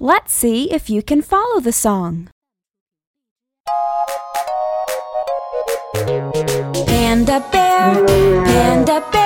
Let's see if you can follow the song. Panda bear, panda bear.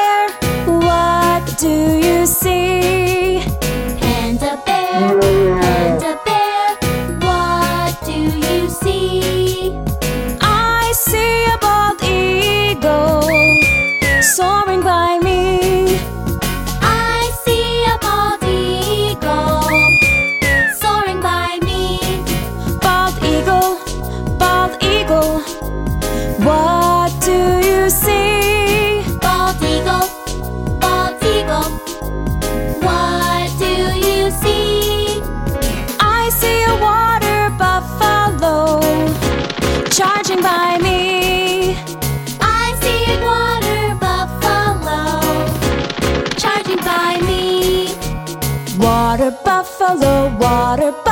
Water buffalo, water buffalo.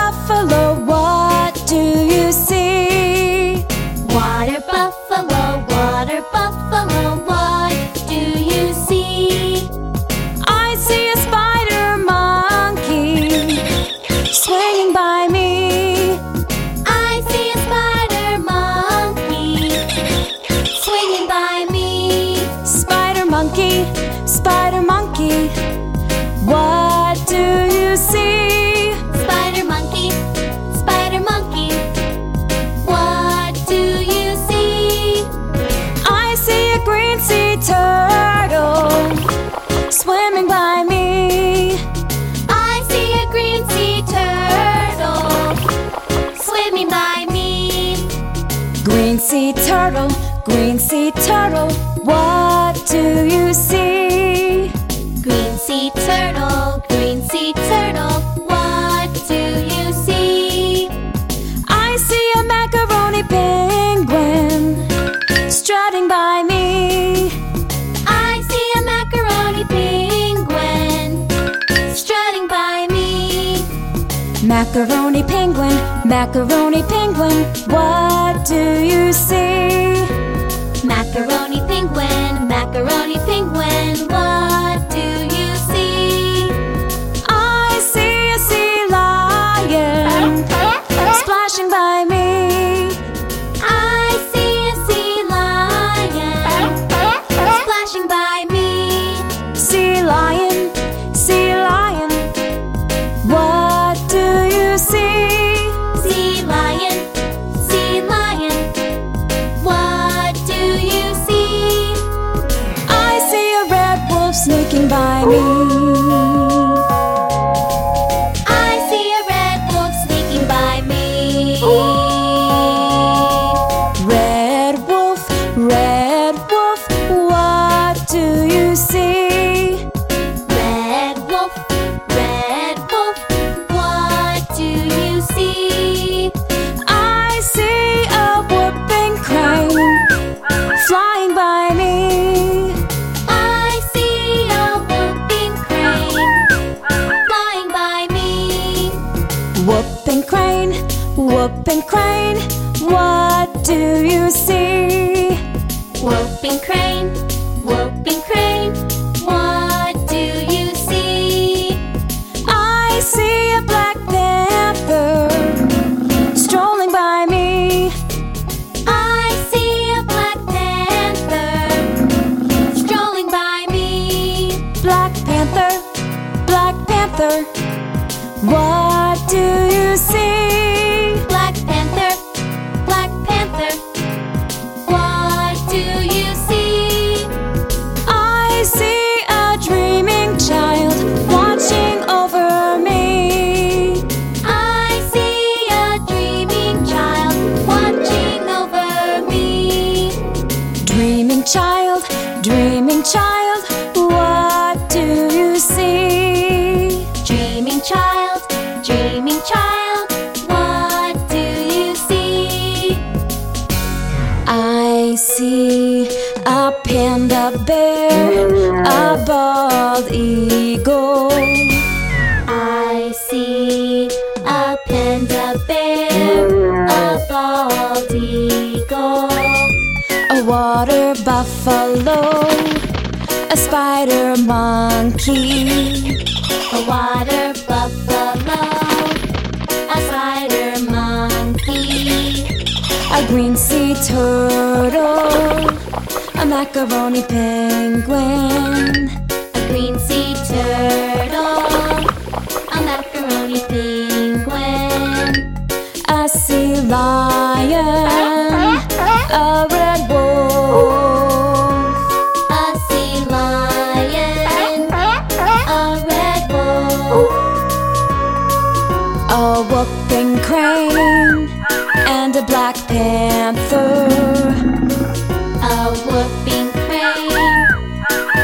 See, Green sea turtle, green sea turtle, what do you see? I see a macaroni penguin strutting by me. I see a macaroni penguin strutting by me. Macaroni penguin, macaroni penguin, what do you see? Macaroni penguin. Whooping crane, what do you see? Whooping crane, whooping crane. child, what do you see? Dreaming child, dreaming child, what do you see? I see a panda bear, a bald eagle. I see a panda bear, a bald eagle, a water buffalo a spider monkey, a water buffalo, a spider monkey, a green sea turtle, a macaroni penguin. Black panther. a whooping crane,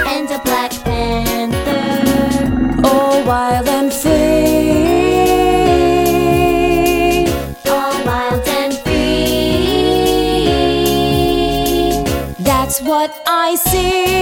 and a black panther. all wild and free. all wild and free. That's what I see.